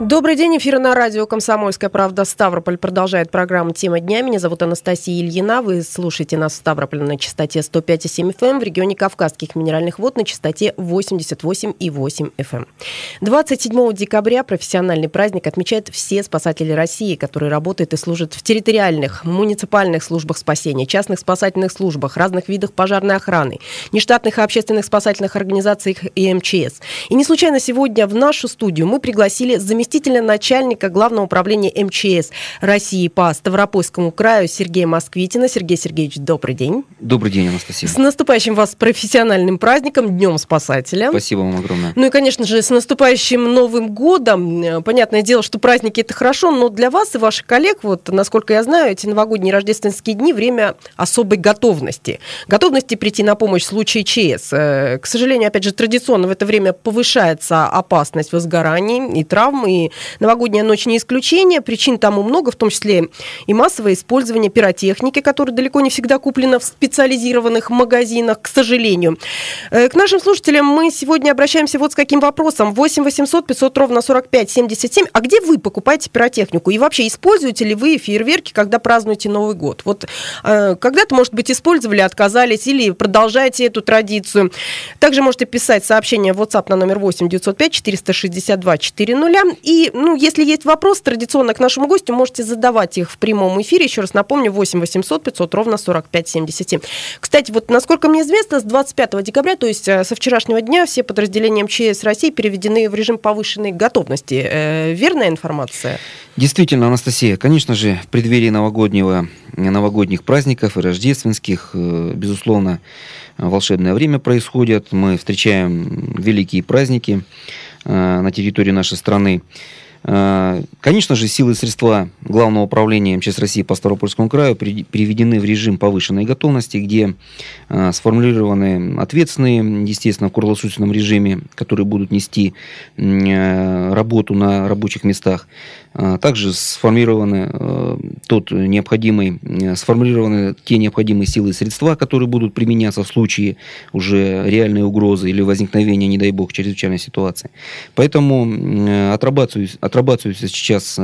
Добрый день, эфир на радио «Комсомольская правда». Ставрополь продолжает программу «Тема дня». Меня зовут Анастасия Ильина. Вы слушаете нас в Ставрополе на частоте 105,7 FM, эм, в регионе Кавказских минеральных вод на частоте 88,8 FM. 27 декабря профессиональный праздник отмечают все спасатели России, которые работают и служат в территориальных, муниципальных службах спасения, частных спасательных службах, разных видах пожарной охраны, нештатных и общественных спасательных организациях и МЧС. И не случайно сегодня в нашу студию мы пригласили заместителя заместителя начальника Главного управления МЧС России по Ставропольскому краю Сергея Москвитина. Сергей Сергеевич, добрый день. Добрый день, Анастасия. С наступающим вас профессиональным праздником, Днем Спасателя. Спасибо вам огромное. Ну и, конечно же, с наступающим Новым годом. Понятное дело, что праздники это хорошо, но для вас и ваших коллег, вот, насколько я знаю, эти новогодние рождественские дни – время особой готовности. Готовности прийти на помощь в случае ЧС. Э, к сожалению, опять же, традиционно в это время повышается опасность возгораний и травм, и новогодняя ночь не исключение. Причин тому много, в том числе и массовое использование пиротехники, которая далеко не всегда куплена в специализированных магазинах, к сожалению. Э, к нашим слушателям мы сегодня обращаемся вот с каким вопросом. 8 800 500 ровно 45 77. А где вы покупаете пиротехнику? И вообще, используете ли вы фейерверки, когда празднуете Новый год? Вот э, когда-то, может быть, использовали, отказались или продолжаете эту традицию. Также можете писать сообщение в WhatsApp на номер 8 905 462 400 и, ну, если есть вопрос традиционно к нашему гостю, можете задавать их в прямом эфире. Еще раз напомню, 8 800 500 ровно 45 77. Кстати, вот насколько мне известно, с 25 декабря, то есть э, со вчерашнего дня, все подразделения МЧС России переведены в режим повышенной готовности. Э, верная информация? Действительно, Анастасия, конечно же, в преддверии новогоднего, новогодних праздников и рождественских, э, безусловно, волшебное время происходит. Мы встречаем великие праздники. Э, на территории нашей страны. Э, конечно же, силы и средства Главного управления МЧС России по Ставропольскому краю переведены в режим повышенной готовности, где э, сформулированы ответственные, естественно, в круглосуточном режиме, которые будут нести работу на рабочих местах. А, также сформированы э, тот необходимый, э, сформулированы те необходимые силы и средства, которые будут применяться в случае уже реальной угрозы или возникновения, не дай бог, чрезвычайной ситуации. Поэтому э, отрабатываются, отрабатываются сейчас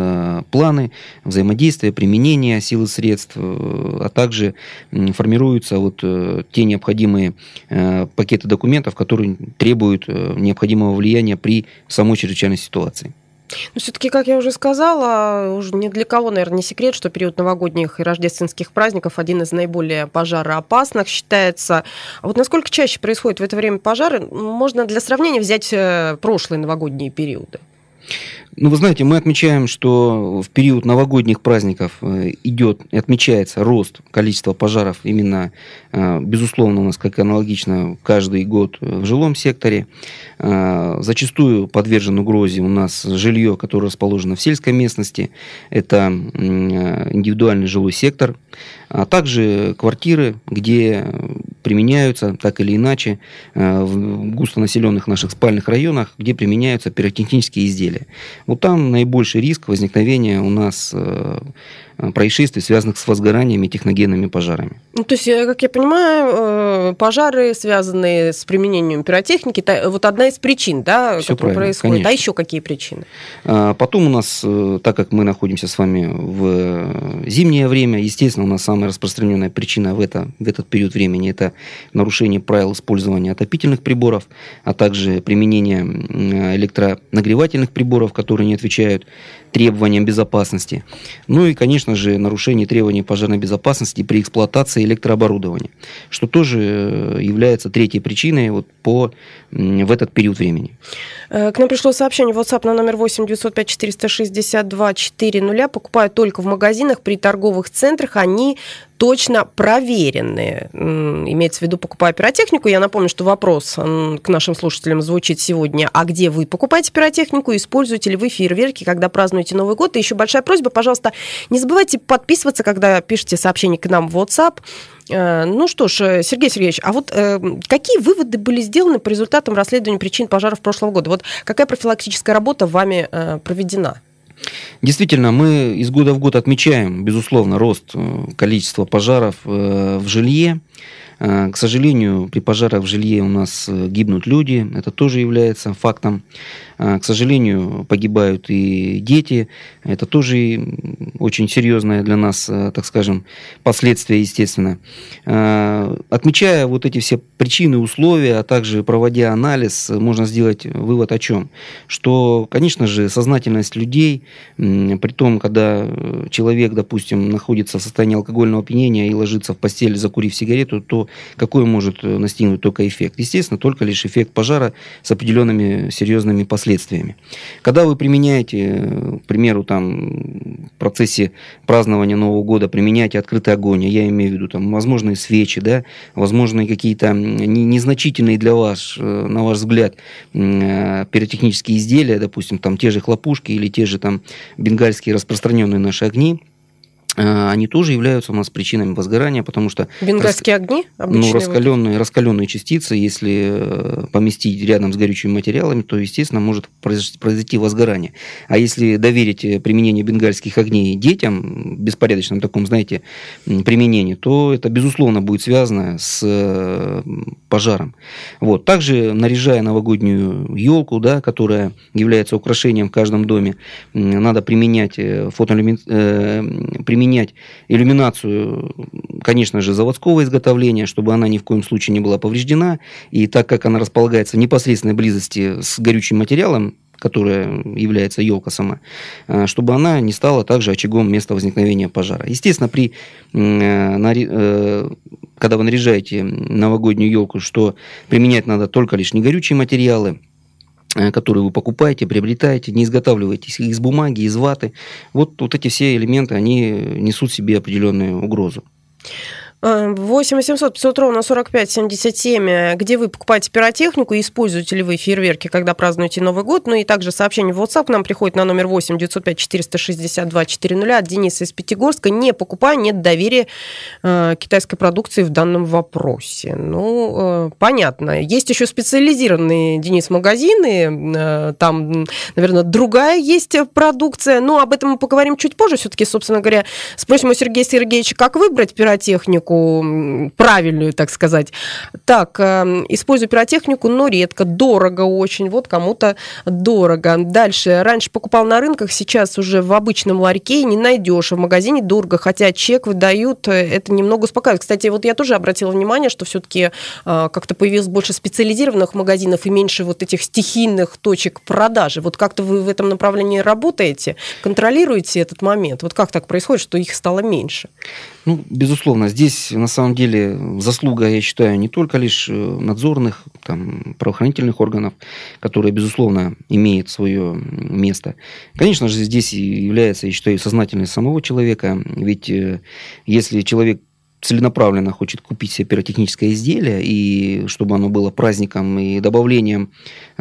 планы взаимодействия, применения сил и средств, а также формируются вот те необходимые пакеты документов, которые требуют необходимого влияния при самой чрезвычайной ситуации. Ну, все-таки, как я уже сказала, уже ни для кого, наверное, не секрет, что период новогодних и рождественских праздников один из наиболее пожароопасных считается. А вот насколько чаще происходит в это время пожары, можно для сравнения взять э, прошлые новогодние периоды. Ну, вы знаете, мы отмечаем, что в период новогодних праздников э, идет и отмечается рост количества пожаров именно, э, безусловно, у нас, как аналогично, каждый год в жилом секторе. Э, зачастую подвержен угрозе у нас жилье, которое расположено в сельской местности. Это индивидуальный жилой сектор, а также квартиры, где применяются так или иначе в густонаселенных наших спальных районах, где применяются пиротехнические изделия. Вот там наибольший риск возникновения у нас э, происшествий, связанных с возгораниями техногенными пожарами. Ну, то есть, как я понимаю, э, пожары, связанные с применением пиротехники, это вот одна из причин, да, Все которая происходит. Конечно. А еще какие причины? А, потом у нас, э, так как мы находимся с вами в зимнее время, естественно, у нас самая распространенная причина в, это, в этот период времени это нарушение правил использования отопительных приборов, а также применение электронагревательных приборов, которые не отвечают требованиям безопасности. Ну и, конечно же, нарушение требований пожарной безопасности при эксплуатации электрооборудования, что тоже э, является третьей причиной вот по, в этот период времени. Э, к нам пришло сообщение в WhatsApp на номер 8 905 462 400. Покупают только в магазинах, при торговых центрах. Они точно проверенные. Имеется в виду, покупая пиротехнику. Я напомню, что вопрос к нашим слушателям звучит сегодня. А где вы покупаете пиротехнику? Используете ли вы фейерверки, когда празднуете Новый год? И еще большая просьба, пожалуйста, не забывайте подписываться, когда пишете сообщение к нам в WhatsApp. Э, ну что ж, э, Сергей Сергеевич, а вот э, какие выводы были сделаны по результатам расследования причин пожаров прошлого года? Вот какая профилактическая работа вами проведена? Действительно, мы из года в год отмечаем, безусловно, рост э, количества пожаров в жилье. К сожалению, при пожарах в жилье у нас гибнут люди, это тоже является фактом. К сожалению, погибают и дети, это тоже очень серьезное для нас, так скажем, последствия, естественно. Отмечая вот эти все причины, условия, а также проводя анализ, можно сделать вывод о чем? Что, конечно же, сознательность людей, при том, когда человек, допустим, находится в состоянии алкогольного опьянения и ложится в постель, закурив сигарету, то какой может настигнуть только эффект? Естественно, только лишь эффект пожара с определенными серьезными последствиями. Когда вы применяете, к примеру, там, в процессе празднования Нового года, применяете открытый огонь, я имею в виду там возможные свечи, да, возможные какие-то незначительные для вас, э, на ваш взгляд, э, пиротехнические изделия, допустим, там те же хлопушки или те же там бенгальские распространенные наши огни, Э, они тоже являются у нас причинами возгорания, потому что... Бенгальские рас... огни? Ну, раскаленные, раскаленные частицы, если э, поместить рядом с горючими материалами, то, естественно, может произойти возгорание. А если доверить э, применение бенгальских огней детям, беспорядочном таком, знаете, применении, то это, безусловно, будет связано с пожаром. Вот. Также, наряжая новогоднюю елку, да, которая является украшением в каждом доме, надо применять фотоэлемент... применять менять иллюминацию, конечно же, заводского изготовления, чтобы она ни в коем случае не была повреждена. И так как она располагается в непосредственной близости с горючим материалом, которая является елка сама, э, чтобы она не стала также очагом места возникновения пожара. Естественно, при, э, э, когда вы наряжаете новогоднюю елку, что применять надо только лишь негорючие материалы, которые вы покупаете, приобретаете, не изготавливаете из бумаги, из ваты. Вот, вот эти все элементы, они несут себе определенную угрозу. 8 800 500 ровно 45 77, где вы покупаете пиротехнику используете ли вы фейерверки, когда празднуете Новый год. Ну и также сообщение в WhatsApp нам приходит на номер 8 905 462 400 от Дениса из Пятигорска. Не покупаю, нет доверия э, китайской продукции в данном вопросе. Ну, э, понятно. Есть еще специализированные, Денис, магазины. Э, там, наверное, другая есть продукция. Но об этом мы поговорим чуть позже. Все-таки, собственно говоря, спросим у Сергея Сергеевича, как выбрать пиротехнику пиротехнику правильную, так сказать. Так, э, использую пиротехнику, но редко, дорого очень, вот кому-то дорого. Дальше, раньше покупал на рынках, сейчас уже в обычном ларьке не найдешь, в магазине дорого, хотя чек выдают, э, это немного успокаивает. Кстати, вот я тоже обратила внимание, что все-таки э, как-то появилось больше специализированных магазинов и меньше вот этих стихийных точек продажи. Вот как-то вы в этом направлении работаете, контролируете этот момент? Вот как так происходит, что их стало меньше? Ну, безусловно, здесь на самом деле заслуга, я считаю, не только лишь э, надзорных, там, правоохранительных органов, которые, безусловно, имеют свое место. Конечно же, здесь является, я считаю, сознательность самого человека, ведь э, если человек целенаправленно хочет купить себе пиротехническое изделие, и чтобы оно было праздником и добавлением,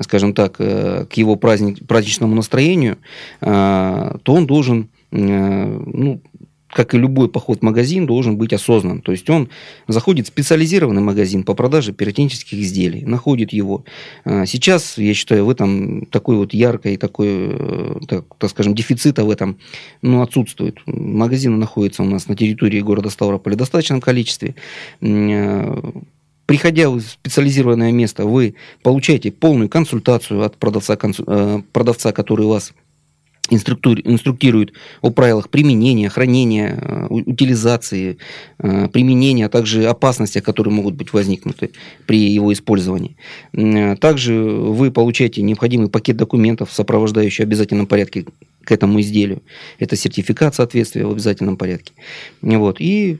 скажем так, э, к его праздничному настроению, то он должен ну, как и любой поход в магазин, должен быть осознан. То есть он заходит в специализированный магазин по продаже пиротехнических изделий, находит его. А, сейчас, я считаю, в этом такой вот яркой, такой, э, так, так скажем, дефицита в этом ну, отсутствует. Магазины находятся у нас на территории города Ставрополя в достаточном количестве а, приходя в специализированное место, вы получаете полную консультацию от продавца, э, продавца который вас инструктирует о правилах применения, хранения, э, утилизации, э, применения, а также опасностях, которые могут быть возникнуты при его использовании. Э, также вы получаете необходимый пакет документов, сопровождающий в обязательном порядке к этому изделию. Это сертификат соответствия в обязательном порядке. Вот. И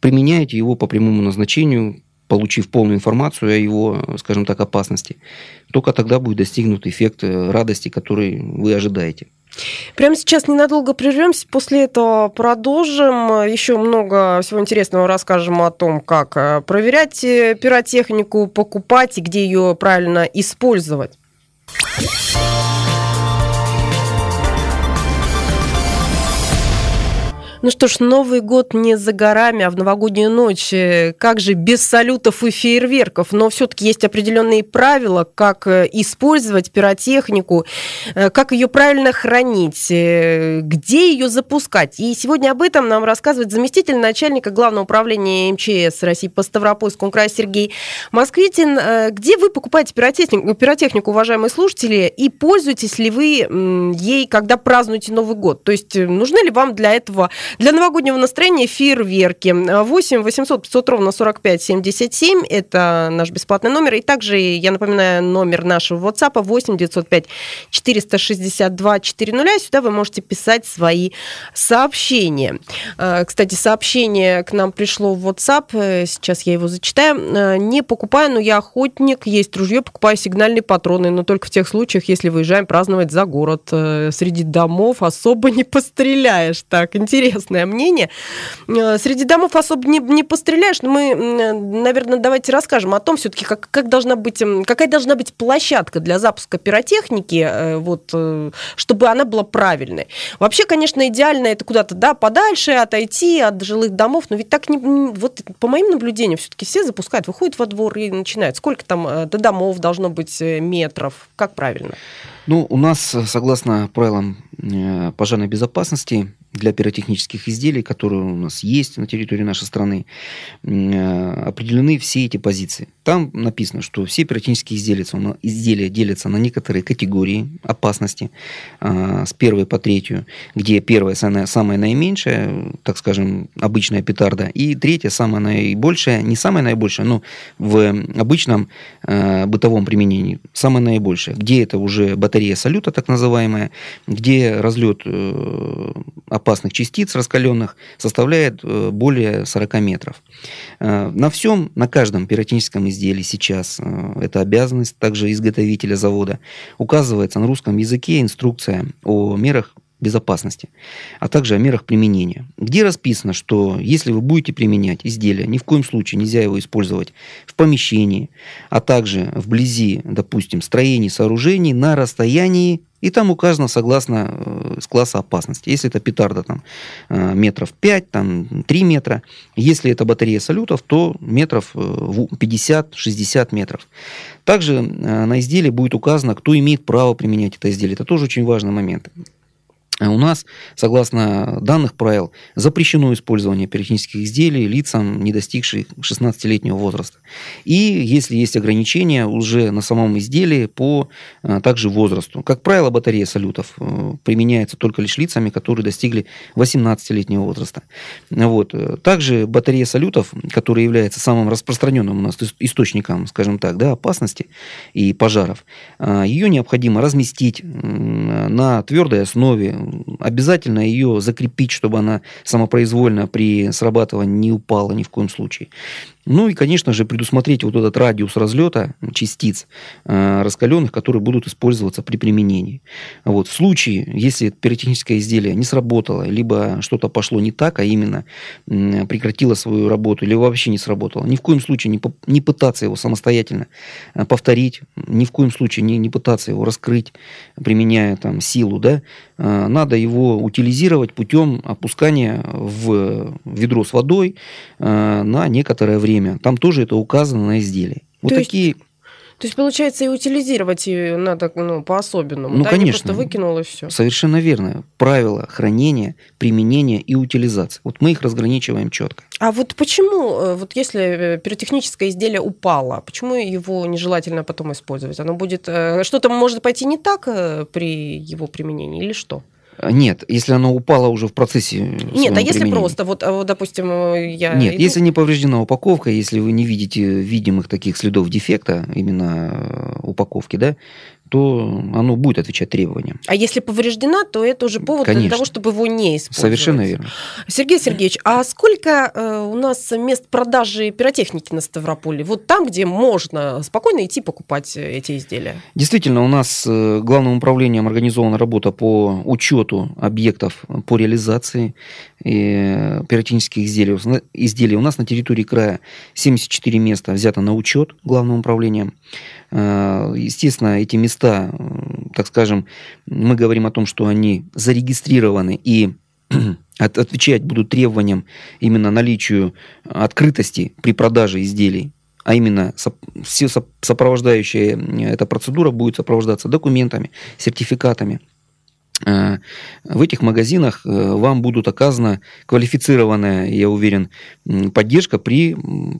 применяете его по прямому назначению, получив полную информацию о его, скажем так, опасности. Только тогда будет достигнут эффект радости, который вы ожидаете. Прямо сейчас ненадолго прервемся, после этого продолжим. Еще много всего интересного расскажем о том, как э, проверять э, пиротехнику, покупать и где ее правильно использовать. Ну что ж, Новый год не за горами, а в новогоднюю ночь. Э, как же без салютов и фейерверков? Но все-таки есть определенные правила, как э, использовать пиротехнику, э, как ее правильно хранить, где ее запускать. И сегодня об этом нам рассказывает заместитель начальника Главного управления МЧС России по Ставропольскому краю Сергей Москвитин. Где вы покупаете пиротехнику, пиротехнику, уважаемые слушатели, и пользуетесь ли вы ей, когда празднуете Новый год? То есть нужны ли вам для этого для новогоднего настроения фейерверки. 8 800 500 ровно 45 77. Это наш бесплатный номер. И также, я напоминаю, номер нашего WhatsApp 8 905 462 400. Сюда вы можете писать свои сообщения. А, кстати, сообщение к нам пришло в WhatsApp. Сейчас я его зачитаю. А, не покупаю, но я охотник. Есть ружье, покупаю сигнальные патроны. Но только в тех случаях, если выезжаем праздновать за город. Э, среди домов особо не постреляешь. Так, интересно интересное мнение. Э, среди домов особо не, не постреляешь, но мы, наверное, давайте расскажем о том все-таки, как, как должна быть, какая должна быть площадка для запуска пиротехники, э, вот, э, чтобы она была правильной. Вообще, конечно, идеально это куда-то да, подальше отойти от жилых домов, но ведь так не... Вот по моим наблюдениям, все-таки все запускают, выходят во двор и начинают. Сколько там до домов должно быть метров? Как правильно? Ну, у нас, согласно правилам пожарной безопасности, для пиротехнических изделий, которые у нас есть на территории нашей страны, э, определены все эти позиции. Там написано, что все пиротехнические изделия, изделия делятся на некоторые категории опасности э, с первой по третью, где первая самая, самая наименьшая, так скажем, обычная петарда, и третья самая наибольшая, не самая наибольшая, но в обычном э, бытовом применении самая наибольшая, где это уже батарея салюта, так называемая, где разлет опасных частиц раскаленных составляет э, более 40 метров. Э, на всем, на каждом пиротехническом изделии сейчас э, это обязанность также изготовителя завода. Указывается на русском языке инструкция о мерах безопасности, а также о мерах применения, где расписано, что если вы будете применять изделие, ни в коем случае нельзя его использовать в помещении, а также вблизи, допустим, строений, сооружений на расстоянии и там указано согласно э, с класса опасности. Если это петарда там, э, метров 5, там, 3 метра. Если это батарея салютов, то метров 50-60 э, метров. Также на изделии будет указано, кто имеет право применять это изделие. Это тоже очень важный момент. У нас, согласно данных правил, запрещено использование пиротехнических изделий лицам, не достигших 16-летнего возраста. И если есть ограничения уже на самом изделии по а, также возрасту. Как правило, батарея салютов э, применяется только лишь лицами, которые достигли 18-летнего возраста. Вот. Также батарея салютов, которая является самым распространенным у нас источником, скажем так, да, опасности и пожаров, а, ее необходимо разместить на твердой основе обязательно ее закрепить, чтобы она самопроизвольно при срабатывании не упала ни в коем случае. Ну и, конечно же, предусмотреть вот этот радиус разлета частиц э, раскаленных, которые будут использоваться при применении. Вот. В случае, если пиротехническое изделие не сработало, либо что-то пошло не так, а именно э, прекратило свою работу, или вообще не сработало, ни в коем случае не, не пытаться его самостоятельно э, повторить, ни в коем случае не, не пытаться его раскрыть, применяя там силу, да, э, надо его утилизировать путем опускания в ведро с водой э, на некоторое время время. Там тоже это указано на изделии. Вот То такие... Есть... То есть, получается, и утилизировать ее надо ну, по-особенному. Ну, да? конечно. Не просто выкинул и все. Совершенно верно. Правила хранения, применения и утилизации. Вот мы их разграничиваем четко. А вот почему, э, вот если э, пиротехническое изделие упало, почему его нежелательно потом использовать? Оно будет... Э, что-то может пойти не так при его применении или что? Нет, если оно упало уже в процессе. Нет, а если просто, вот, а вот, допустим, я. Нет, иду... если не повреждена упаковка, если вы не видите видимых таких следов дефекта, именно упаковки, да, то оно будет отвечать требованиям. А если повреждена, то это уже повод Конечно. для того, чтобы его не использовать. Совершенно верно. Сергей Сергеевич, а сколько э, у нас мест продажи пиротехники на Ставрополе? Вот там, где можно спокойно идти покупать эти изделия? Действительно, у нас э, главным управлением организована работа по учету объектов по реализации э, пиротехнических изделий. изделий. У нас на территории края 74 места взято на учет главным управлением. Э, естественно, эти места, так скажем, мы говорим о том, что они зарегистрированы и от, отвечать будут требованиям именно наличию открытости при продаже изделий, а именно все сопровождающая эта процедура будет сопровождаться документами, сертификатами, Э, в этих магазинах э, вам будут оказана квалифицированная, я уверен, поддержка при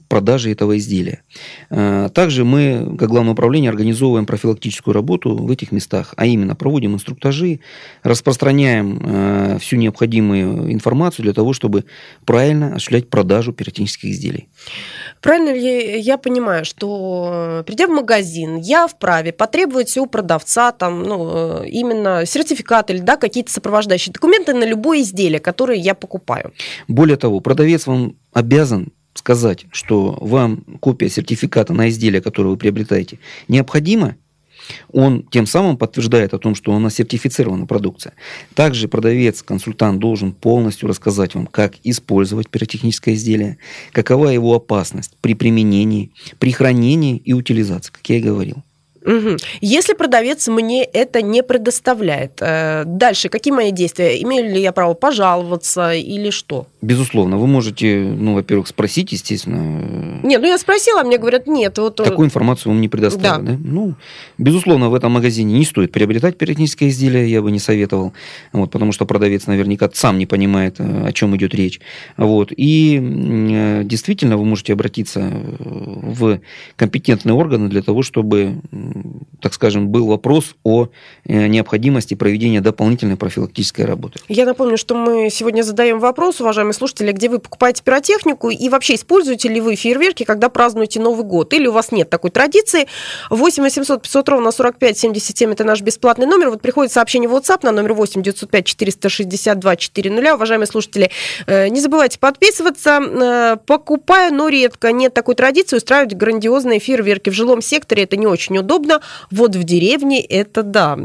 продаже этого изделия. Э, также мы, как Главное управление, организовываем профилактическую работу в этих местах, а именно проводим инструктажи, распространяем всю необходимую информацию для того, чтобы правильно осуществлять продажу пиротехнических изделий. Правильно ли я понимаю, что придя в магазин, я вправе потребовать у продавца там, ну, именно сертификат или да, какие-то сопровождающие документы на любое изделие, которое я покупаю. Более того, продавец вам обязан сказать, что вам копия сертификата на изделие, которое вы приобретаете, необходима, он тем самым подтверждает о том, что у нас сертифицирована продукция. Также продавец, консультант должен полностью рассказать вам, как использовать пиротехническое изделие, какова его опасность при применении, при хранении и утилизации, как я и говорил. Угу. Если продавец мне это не предоставляет, э, дальше какие мои действия? Имею ли я право пожаловаться или что? Безусловно, вы можете, ну, во-первых, спросить, естественно. Нет, ну я спросила, а мне говорят, нет. Вот... Э, Такую информацию вам не предоставят. Да. Да? Ну, безусловно, в этом магазине не стоит приобретать пиротехническое изделие, я бы не советовал, вот, потому что продавец наверняка сам не понимает, э, о чем идет речь. Вот. И действительно, вы можете обратиться в компетентные органы для того, чтобы так скажем, был вопрос о э, необходимости проведения дополнительной профилактической работы. Я напомню, что мы сегодня задаем вопрос, уважаемые слушатели, где вы покупаете пиротехнику и вообще используете ли вы фейерверки, когда празднуете Новый год, или у вас нет такой традиции. 8 800 500 ровно 45 77 это наш бесплатный номер. Вот приходит сообщение в WhatsApp на номер 8 905 462 400. Уважаемые слушатели, э, не забывайте подписываться. Э, покупаю, но редко. Нет такой традиции устраивать грандиозные фейерверки в жилом секторе. Это не очень удобно удобно. Вот в деревне это да.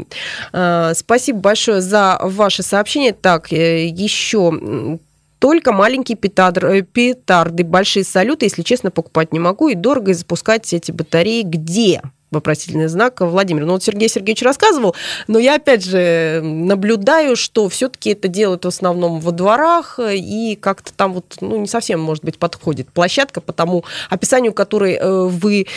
А, спасибо большое за ваше сообщение. Так, э, еще только маленькие петарды, петарды, большие салюты, если честно, покупать не могу. И дорого и запускать эти батареи где? Вопросительный знак Владимир. Ну вот Сергей Сергеевич рассказывал, но я опять же наблюдаю, что все-таки это делают в основном во дворах, и как-то там вот, ну, не совсем, может быть, подходит площадка по тому описанию, которое э, вы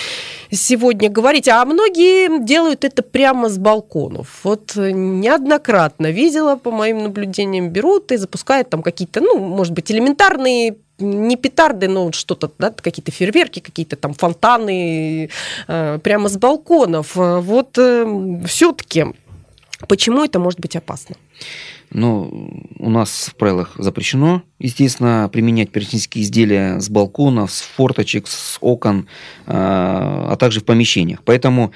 сегодня говорите. А многие делают это прямо с балконов. Вот неоднократно видела, по моим наблюдениям, берут и запускают там какие-то, ну, может быть, элементарные не петарды, но что-то, да, какие-то фейерверки, какие-то там фонтаны э, прямо с балконов. Вот э, все-таки почему это может быть опасно? Ну, у нас в правилах запрещено, естественно, применять пиротехнические изделия с балконов, с форточек, с окон, э, а также в помещениях. Поэтому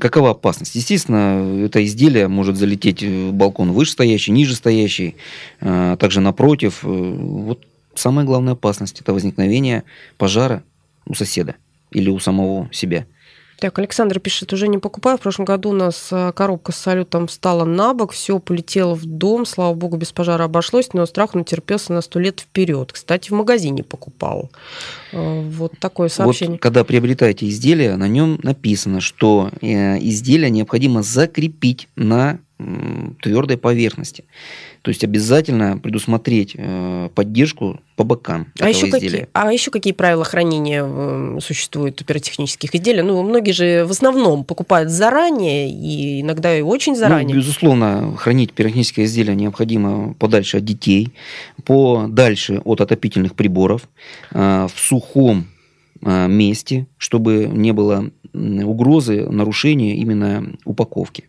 какова опасность? Естественно, это изделие может залететь в балкон вышестоящий, нижестоящий, а также напротив. Вот самая главная опасность – это возникновение пожара у соседа или у самого себя. Так, Александр пишет, уже не покупаю. В прошлом году у нас э, коробка с салютом стала на бок, все полетело в дом. Слава богу, без пожара обошлось, но страх натерпелся на сто лет вперед. Кстати, в магазине покупал. Э, вот такое сообщение. Вот, когда приобретаете изделие, на нем написано, что э, изделие необходимо закрепить на твердой поверхности. То есть обязательно предусмотреть э, поддержку по бокам а еще изделия. Какие, а еще какие правила хранения э, существуют у пиротехнических изделий? Ну, многие же в основном покупают заранее и иногда и очень ну, заранее. Ну, безусловно, хранить пиротехническое изделие необходимо подальше от детей, подальше от отопительных приборов, э, в сухом месте, чтобы не было угрозы нарушения именно упаковки.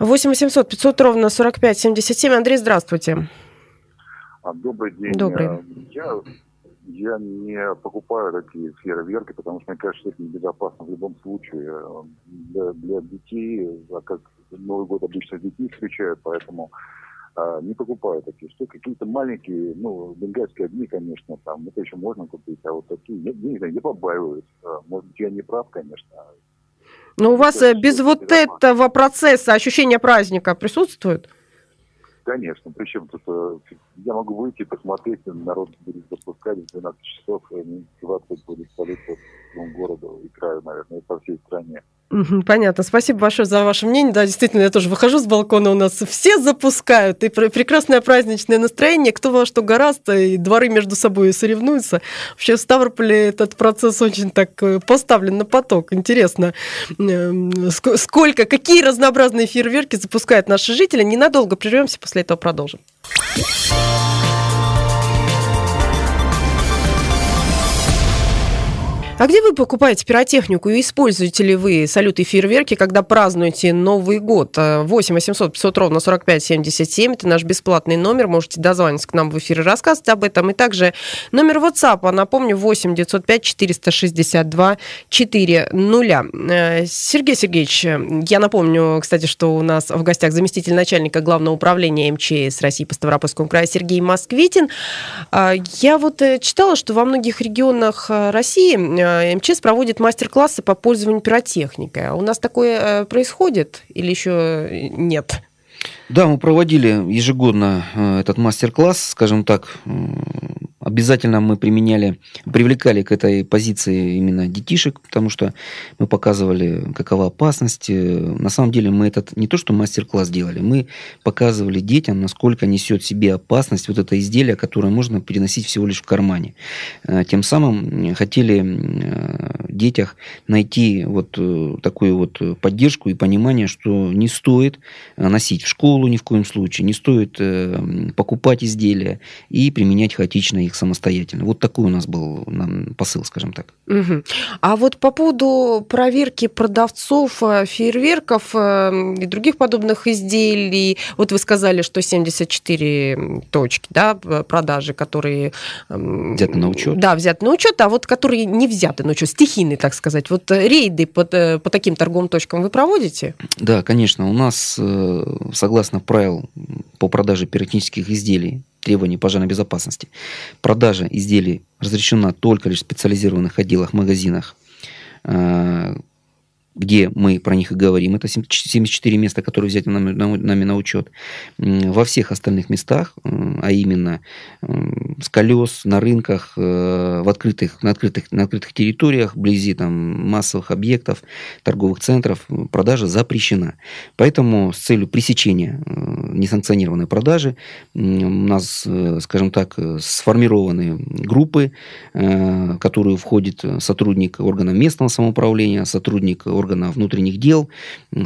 8 800 500 ровно 45 77. Андрей, здравствуйте. А, добрый день. Добрый. Э, я, я не покупаю такие фейерверки, потому что мне кажется, это небезопасно в любом случае. Э, для, для детей, а как Новый год обычно детей встречают, поэтому а, не покупаю такие. Что какие-то маленькие, ну, бенгальские огни, конечно, там, это еще можно купить, а вот такие, я, я не знаю, я побаиваюсь. Может быть, я не прав, конечно, но у вас э, без вот этого процесса ощущения праздника присутствует? Конечно, причем тут э, я могу выйти посмотреть, народ будет запускать в 12 часов, и 20 будет полет по городу и краю, наверное, и по всей стране. Понятно. Спасибо большое за ваше мнение. Да, действительно, я тоже выхожу с балкона, у нас все запускают, и прекрасное праздничное настроение, кто во что гораздо, и дворы между собой соревнуются. Вообще в Ставрополе этот процесс очень так э, поставлен на поток. Интересно, эм, сколько, какие разнообразные фейерверки запускают наши жители. Ненадолго прервемся, после этого продолжим. А где вы покупаете пиротехнику и используете ли вы салюты и фейерверки, когда празднуете Новый год? 8 800 500 ровно 45 77. Это наш бесплатный номер. Можете дозвониться к нам в эфир и рассказывать об этом. И также номер WhatsApp, напомню, 8 905 462 400. Сергей Сергеевич, я напомню, кстати, что у нас в гостях заместитель начальника Главного управления МЧС России по Ставропольскому краю Сергей Москвитин. А, я вот э, читала, что во многих регионах э, России э, Э, МЧС проводит мастер-классы по пользованию пиротехникой. А у нас такое э, происходит или еще нет? Да, мы проводили ежегодно э, этот мастер-класс, скажем так, Обязательно мы применяли, привлекали к этой позиции именно детишек, потому что мы показывали, какова опасность. На самом деле мы этот не то, что мастер-класс делали, мы показывали детям, насколько несет себе опасность вот это изделие, которое можно переносить всего лишь в кармане. Э, тем самым хотели э, детях найти вот э, такую вот поддержку и понимание, что не стоит носить в школу ни в коем случае, не стоит покупать изделия и применять хаотично их самостоятельно. Вот такой у нас был нам посыл, скажем так. Угу. А вот по поводу проверки продавцов э, фейерверков э, и других подобных изделий, вот вы сказали, что 74 точки да, продажи, которые... Взяты на учет. Да, взяты на учет, а вот которые не взяты на учет, стихийные, так сказать. Вот э, рейды по, по таким торговым точкам вы проводите? Да, конечно. У нас, согласно правил по продаже пиротехнических изделий, требований пожарной безопасности. Продажа изделий разрешена только лишь в специализированных отделах, магазинах, э, где мы про них и говорим, это 74 места, которые взяты нами, нами на учет. Во всех остальных местах, а именно с колес, на рынках, э, в открытых, на, открытых, на открытых территориях, вблизи там, массовых объектов, торговых центров, продажа запрещена. Поэтому с целью пресечения э, несанкционированной продажи у нас, э, скажем так, сформированы группы, в которые входит сотрудник органа местного самоуправления, сотрудник органа внутренних дел,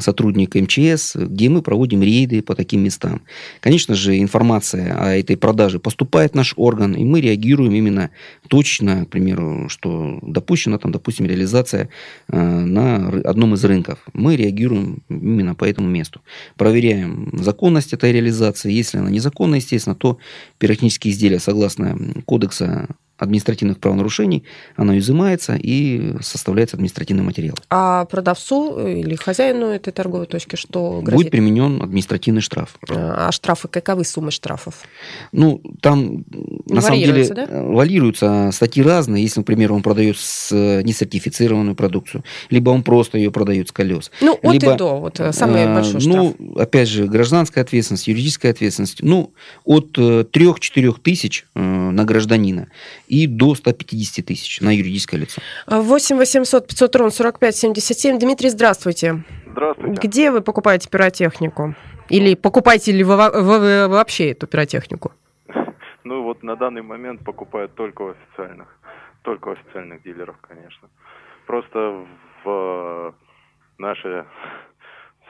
сотрудник МЧС, где мы проводим рейды по таким местам. Конечно же, информация о этой продаже поступает в наш орган, и мы реагируем именно точно, к примеру, что допущена там, допустим, реализация э, на одном из рынков. Мы реагируем именно по этому месту. Проверяем законность этой реализации. Если она незаконна, естественно, то пиротехнические изделия, согласно кодекса административных правонарушений, оно изымается и составляется административный материал. А продавцу или хозяину этой торговой точки что грозит? Будет применен административный штраф. А штрафы, каковы суммы штрафов? Ну, там на самом деле да? валируются статьи разные. Если, например, он продает с несертифицированную продукцию, либо он просто ее продает с колес. Ну, от либо, и до, вот э, самый а, большой штраф. Ну, опять же, гражданская ответственность, юридическая ответственность. Ну, от 3-4 э, тысяч э, на гражданина и до 150 тысяч на юридическое лицо. 8 800 500 ровно 45 77. Дмитрий, здравствуйте. Здравствуйте. Где вы покупаете пиротехнику? Или покупаете ли вы, вы вообще эту пиротехнику? Ну вот на данный момент покупают только у официальных, только у официальных дилеров, конечно. Просто в наше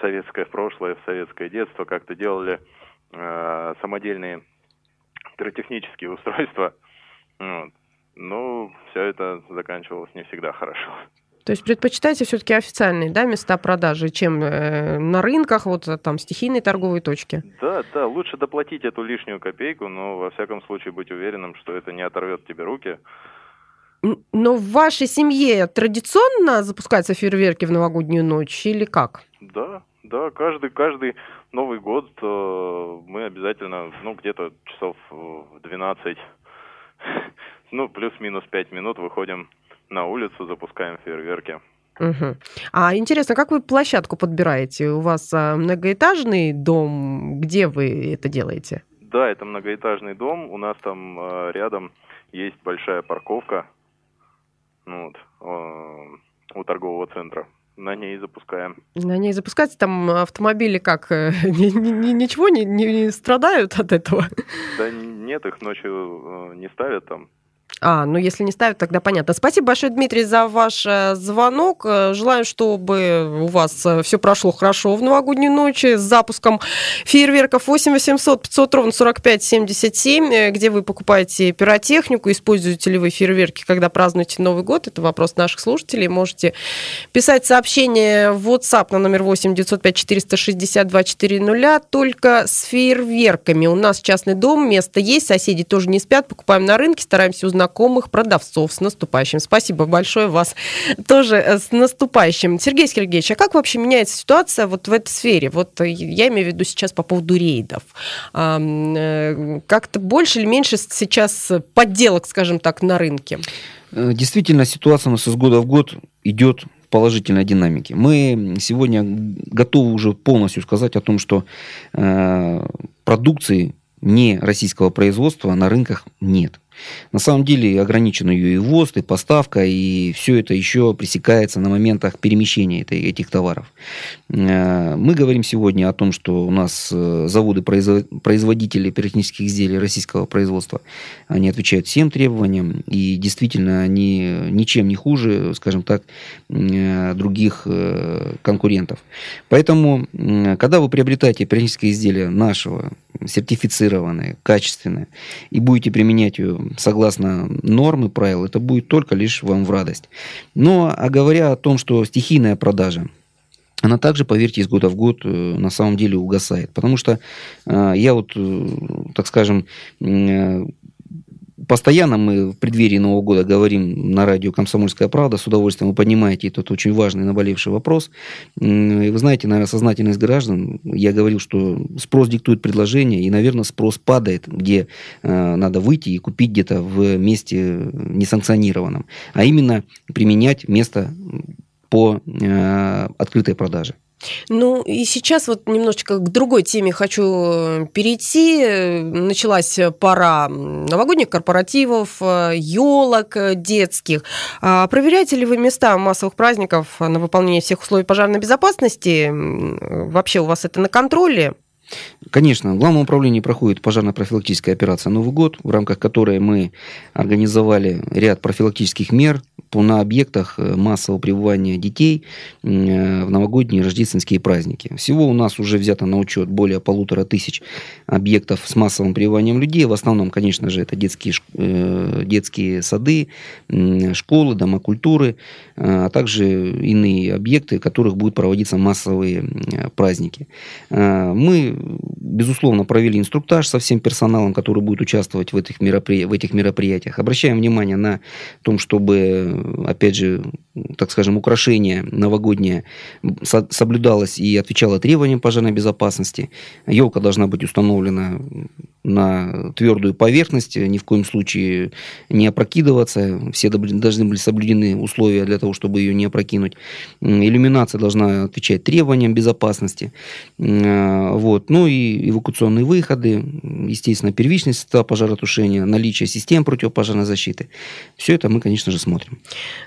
советское прошлое, в советское детство как-то делали э, самодельные пиротехнические устройства – вот. Ну, все это заканчивалось не всегда хорошо. То есть предпочитаете все-таки официальные да, места продажи, чем э, на рынках, вот там стихийные торговые точки? Да, да, лучше доплатить эту лишнюю копейку, но во всяком случае быть уверенным, что это не оторвет тебе руки. Но в вашей семье традиционно запускаются фейерверки в новогоднюю ночь или как? Да, да, каждый, каждый Новый год э, мы обязательно, ну, где-то часов в 12 ну, плюс-минус 5 минут выходим на улицу, запускаем фейерверки. Угу. А интересно, как вы площадку подбираете? У вас а, многоэтажный дом, где вы это делаете? Да, это многоэтажный дом. У нас там э, рядом есть большая парковка ну, вот, э, у торгового центра. На ней запускаем. На ней запускать там автомобили как? Э, ничего не, не, не страдают от этого? Да нет, их ночью э, не ставят там. А, ну если не ставят, тогда понятно. Спасибо большое, Дмитрий, за ваш э, звонок. Э, желаю, чтобы у вас э, все прошло хорошо в новогоднюю ночь с запуском фейерверков 8 800 500 ровно 45 77, где вы покупаете пиротехнику, используете ли вы фейерверки, когда празднуете Новый год. Это вопрос наших слушателей. Можете писать сообщение в WhatsApp на номер 8 905 462 400 только с фейерверками. У нас частный дом, место есть, соседи тоже не спят, покупаем на рынке, стараемся узнать знакомых продавцов с наступающим. Спасибо большое вас тоже э, с наступающим. Сергей Сергеевич, а как вообще меняется ситуация вот в этой сфере? Вот э, я имею в виду сейчас по поводу рейдов. Э, как-то больше или меньше сейчас подделок, скажем так, на рынке? Действительно, ситуация у нас из года в год идет положительной динамике. Мы сегодня готовы уже полностью сказать о том, что продукции не российского производства на рынках нет. На самом деле ограничен ее и ввоз, и поставка, и все это еще пресекается на моментах перемещения этой, этих товаров. Э, мы говорим сегодня о том, что у нас э, заводы производители пиротехнических изделий российского производства, они отвечают всем требованиям, и действительно они ничем не хуже, скажем так, э, других конкурентов. Поэтому, когда вы приобретаете пиротехническое изделие нашего, сертифицированное, качественное, и будете применять ее согласно нормы правил, это будет только лишь вам в радость. Но, а говоря о том, что стихийная продажа, она также, поверьте, из года в год э, на самом деле угасает. Потому что э, я вот, э, так скажем, Постоянно мы в преддверии Нового года говорим на радио «Комсомольская правда». С удовольствием вы поднимаете этот очень важный наболевший вопрос. И вы знаете, наверное, сознательность граждан. Я говорил, что спрос диктует предложение, и, наверное, спрос падает, где э, надо выйти и купить где-то в месте несанкционированном. А именно применять место по э, открытой продаже. Ну и сейчас вот немножечко к другой теме хочу э, перейти. Началась пора новогодних корпоративов, елок э, детских. А проверяете ли вы места массовых праздников на выполнение всех условий пожарной безопасности? Вообще у вас это на контроле? Конечно, в Главном управлении проходит пожарно-профилактическая операция «Новый год», в рамках которой мы организовали ряд профилактических мер на объектах э, массового пребывания детей э, в новогодние и рождественские праздники. Всего у нас уже взято на учет более полутора тысяч объектов с массовым пребыванием людей. В основном, конечно же, это детские, э, детские сады, школы, дома культуры, а также иные объекты, в которых будут проводиться массовые праздники. Мы, безусловно, провели инструктаж со всем персоналом, который будет участвовать в этих, меропри... в этих мероприятиях. Обращаем внимание на том, чтобы опять же, так скажем, украшение новогоднее соблюдалось и отвечало требованиям пожарной безопасности. Елка должна быть установлена на твердую поверхность, ни в коем случае не опрокидываться. Все должны были соблюдены условия для того, чтобы ее не опрокинуть. Иллюминация должна отвечать требованиям безопасности. Вот. Ну и эвакуационные выходы, естественно, первичный состав пожаротушения, наличие систем противопожарной защиты. Все это мы, конечно же, смотрим.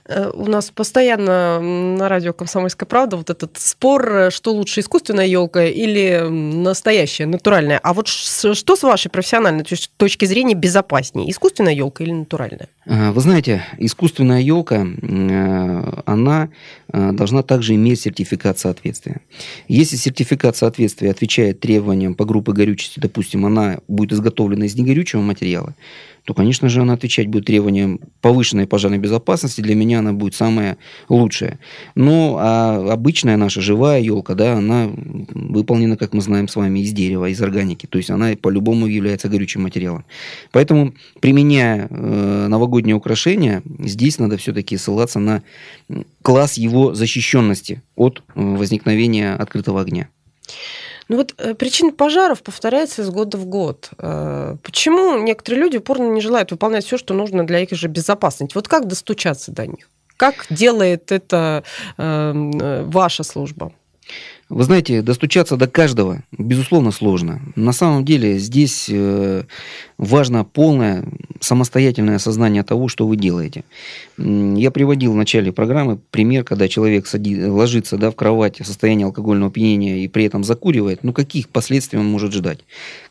Э, у нас постоянно на радио «Комсомольская правда» вот этот спор, что лучше, искусственная елка или настоящая, натуральная. А вот что с вашей профессиональной точки зрения безопаснее, искусственная елка или натуральная? Э, вы знаете, искусственная елка, э, она должна также иметь сертификат соответствия. Если сертификат соответствия отвечает требованиям по группе горючести, допустим, она будет изготовлена из негорючего материала, то, конечно же, она отвечать будет требованиям повышенной пожарной безопасности. Для меня она будет самая лучшая. Но а обычная наша живая елка, да, она выполнена, как мы знаем с вами, из дерева, из органики. То есть она по-любому является горючим материалом. Поэтому, применяя э, новогодние украшения, здесь надо все-таки ссылаться на класс его защищенности от э, возникновения открытого огня. Ну вот э, причина пожаров повторяется из года в год. Э, почему некоторые люди упорно не желают выполнять все, что нужно для их же безопасности? Вот как достучаться до них? Как делает это э, ваша служба? Вы знаете, достучаться до каждого, безусловно, сложно. На самом деле здесь э, важно полное самостоятельное осознание того, что вы делаете. Я приводил в начале программы пример, когда человек сади, ложится да, в кровать в состоянии алкогольного опьянения и при этом закуривает. Ну, каких последствий он может ждать?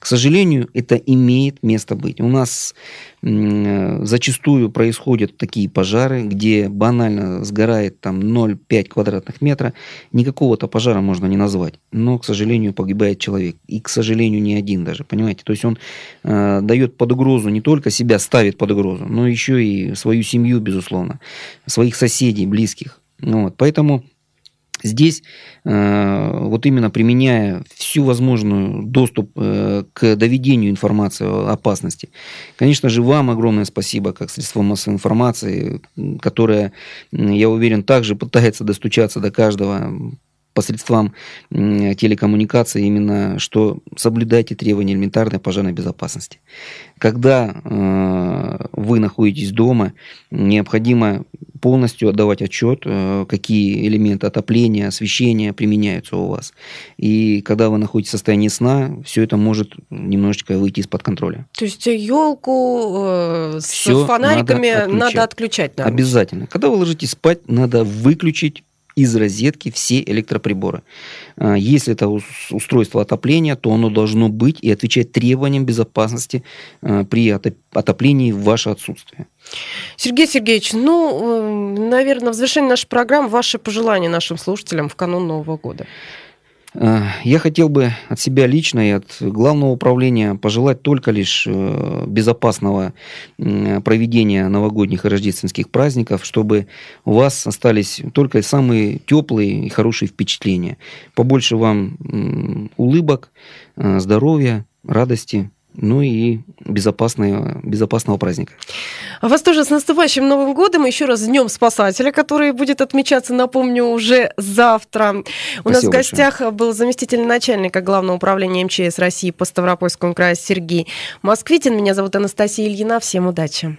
К сожалению, это имеет место быть. У нас зачастую происходят такие пожары, где банально сгорает там 0,5 квадратных метра. Никакого-то пожара можно не назвать. Но, к сожалению, погибает человек. И, к сожалению, не один даже. Понимаете? То есть он э, дает под угрозу, не только себя ставит под угрозу, но еще и свою семью, безусловно, своих соседей, близких. Вот. Поэтому Здесь э, вот именно применяя всю возможную доступ э, к доведению информации о опасности, конечно же, вам огромное спасибо как средство массовой информации, которое, я уверен, также пытается достучаться до каждого посредством телекоммуникации именно, что соблюдайте требования элементарной пожарной безопасности. Когда э, вы находитесь дома, необходимо полностью отдавать отчет, э, какие элементы отопления, освещения применяются у вас. И когда вы находитесь в состоянии сна, все это может немножечко выйти из-под контроля. То есть елку э, с фонариками надо, надо отключать? Надо. Обязательно. Когда вы ложитесь спать, надо выключить из розетки все электроприборы. А, если это устройство отопления, то оно должно быть и отвечать требованиям безопасности а, при отоплении в ваше отсутствие. Сергей Сергеевич, ну, э, наверное, в завершении нашей программы ваши пожелания нашим слушателям в канун Нового года. Э, я хотел бы от себя лично и от главного управления пожелать только лишь э, безопасного проведения новогодних и рождественских праздников, чтобы у вас остались только самые теплые и хорошие впечатления. Побольше вам улыбок, э, здоровья, радости, ну и безопасного, безопасного праздника. А вас тоже с наступающим Новым годом, еще раз с Днем Спасателя, который будет отмечаться, напомню, уже завтра. У нас в гостях большое. был заместитель начальника Главного управления МЧС России по Ставропольскому краю Сергей Москвитин. Меня зовут Анастасия Ильина. Всем удачи.